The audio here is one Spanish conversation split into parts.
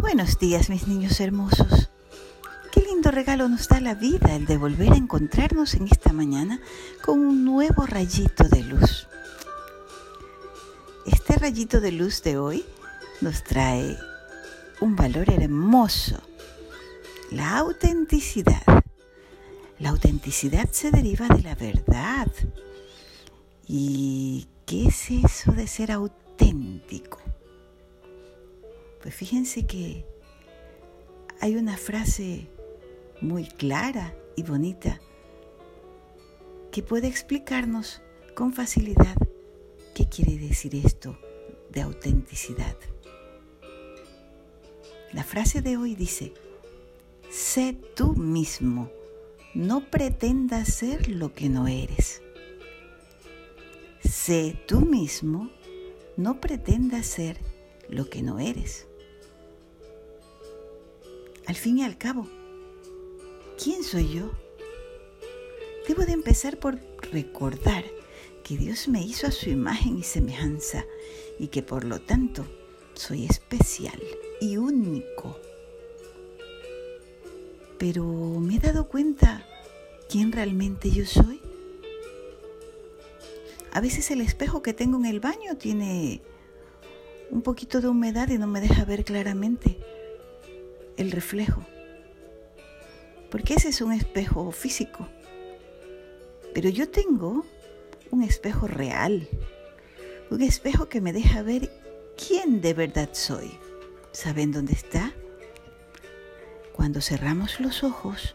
Buenos días, mis niños hermosos. Qué lindo regalo nos da la vida el de volver a encontrarnos en esta mañana con un nuevo rayito de luz. Este rayito de luz de hoy nos trae un valor hermoso, la autenticidad. La autenticidad se deriva de la verdad. ¿Y qué es eso de ser auténtico? Pues fíjense que hay una frase muy clara y bonita que puede explicarnos con facilidad qué quiere decir esto de autenticidad. La frase de hoy dice, sé tú mismo, no pretendas ser lo que no eres. Sé tú mismo, no pretendas ser lo que no eres. Al fin y al cabo, ¿quién soy yo? Debo de empezar por recordar que Dios me hizo a su imagen y semejanza y que por lo tanto soy especial y único. Pero me he dado cuenta quién realmente yo soy. A veces el espejo que tengo en el baño tiene un poquito de humedad y no me deja ver claramente el reflejo. Porque ese es un espejo físico. Pero yo tengo un espejo real. Un espejo que me deja ver quién de verdad soy. ¿Saben dónde está? Cuando cerramos los ojos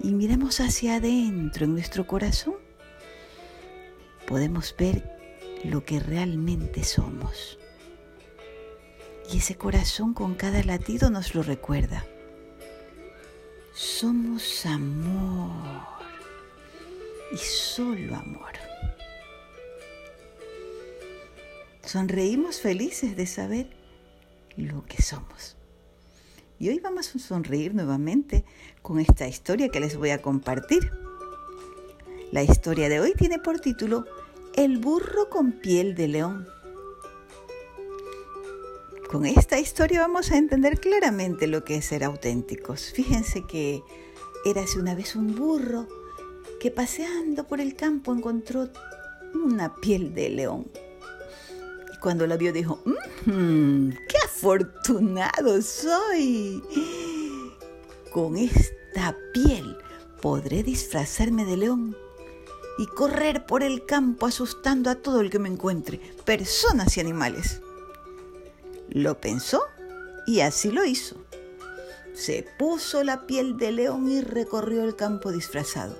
y miramos hacia adentro en nuestro corazón, podemos ver lo que realmente somos. Y ese corazón con cada latido nos lo recuerda. Somos amor y solo amor. Sonreímos felices de saber lo que somos. Y hoy vamos a sonreír nuevamente con esta historia que les voy a compartir. La historia de hoy tiene por título El burro con piel de león. Con esta historia vamos a entender claramente lo que es ser auténticos. Fíjense que érase una vez un burro que paseando por el campo encontró una piel de león. Y cuando la vio dijo, mmm, ¡qué afortunado soy! Con esta piel podré disfrazarme de león y correr por el campo asustando a todo el que me encuentre, personas y animales. Lo pensó y así lo hizo. Se puso la piel de león y recorrió el campo disfrazado.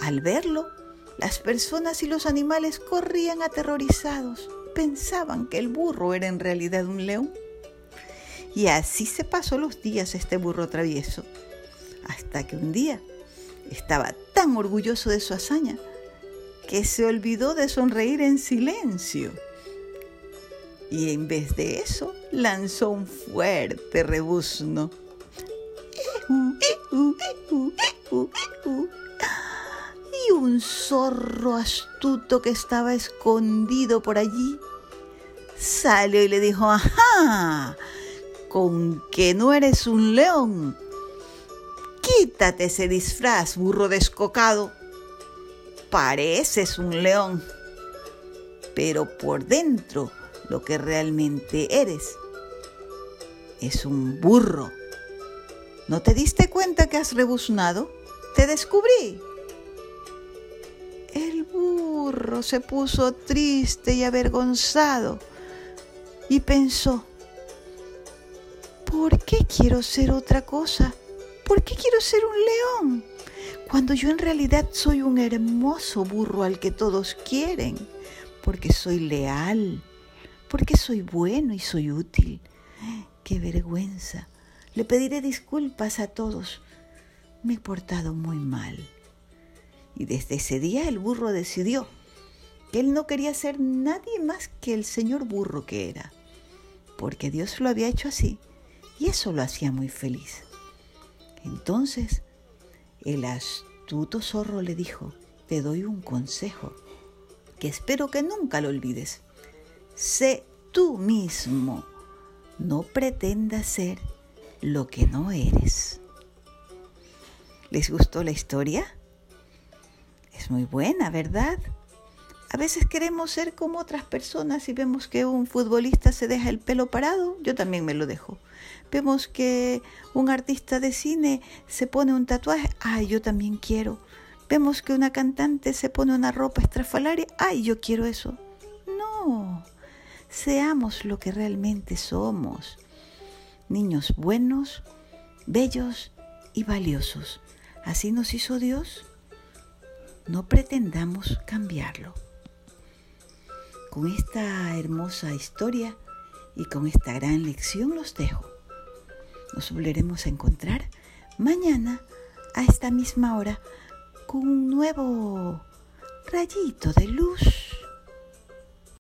Al verlo, las personas y los animales corrían aterrorizados. Pensaban que el burro era en realidad un león. Y así se pasó los días este burro travieso, hasta que un día estaba tan orgulloso de su hazaña que se olvidó de sonreír en silencio y en vez de eso lanzó un fuerte rebuzno. Y un zorro astuto que estaba escondido por allí salió y le dijo, ajá, con que no eres un león. Quítate ese disfraz, burro descocado. Pareces un león, pero por dentro lo que realmente eres. Es un burro. ¿No te diste cuenta que has rebuznado? Te descubrí. El burro se puso triste y avergonzado y pensó, ¿por qué quiero ser otra cosa? ¿Por qué quiero ser un león? Cuando yo en realidad soy un hermoso burro al que todos quieren, porque soy leal, porque soy bueno y soy útil. ¡Qué vergüenza! Le pediré disculpas a todos. Me he portado muy mal. Y desde ese día el burro decidió que él no quería ser nadie más que el señor burro que era, porque Dios lo había hecho así y eso lo hacía muy feliz. Entonces el astuto zorro le dijo, te doy un consejo, que espero que nunca lo olvides sé tú mismo. No pretendas ser lo que no eres. ¿Les gustó la historia? Es muy buena, ¿verdad? A veces queremos ser como otras personas y vemos que un futbolista se deja el pelo parado, yo también me lo dejo. Vemos que un artista de cine se pone un tatuaje, ay, yo también quiero. Vemos que una cantante se pone una ropa estrafalaria, ay, yo quiero eso. No, seamos lo que realmente somos. Niños buenos, bellos y valiosos. Así nos hizo Dios. No pretendamos cambiarlo. Con esta hermosa historia y con esta gran lección los dejo. Nos volveremos a encontrar mañana a esta misma hora con un nuevo rayito de luz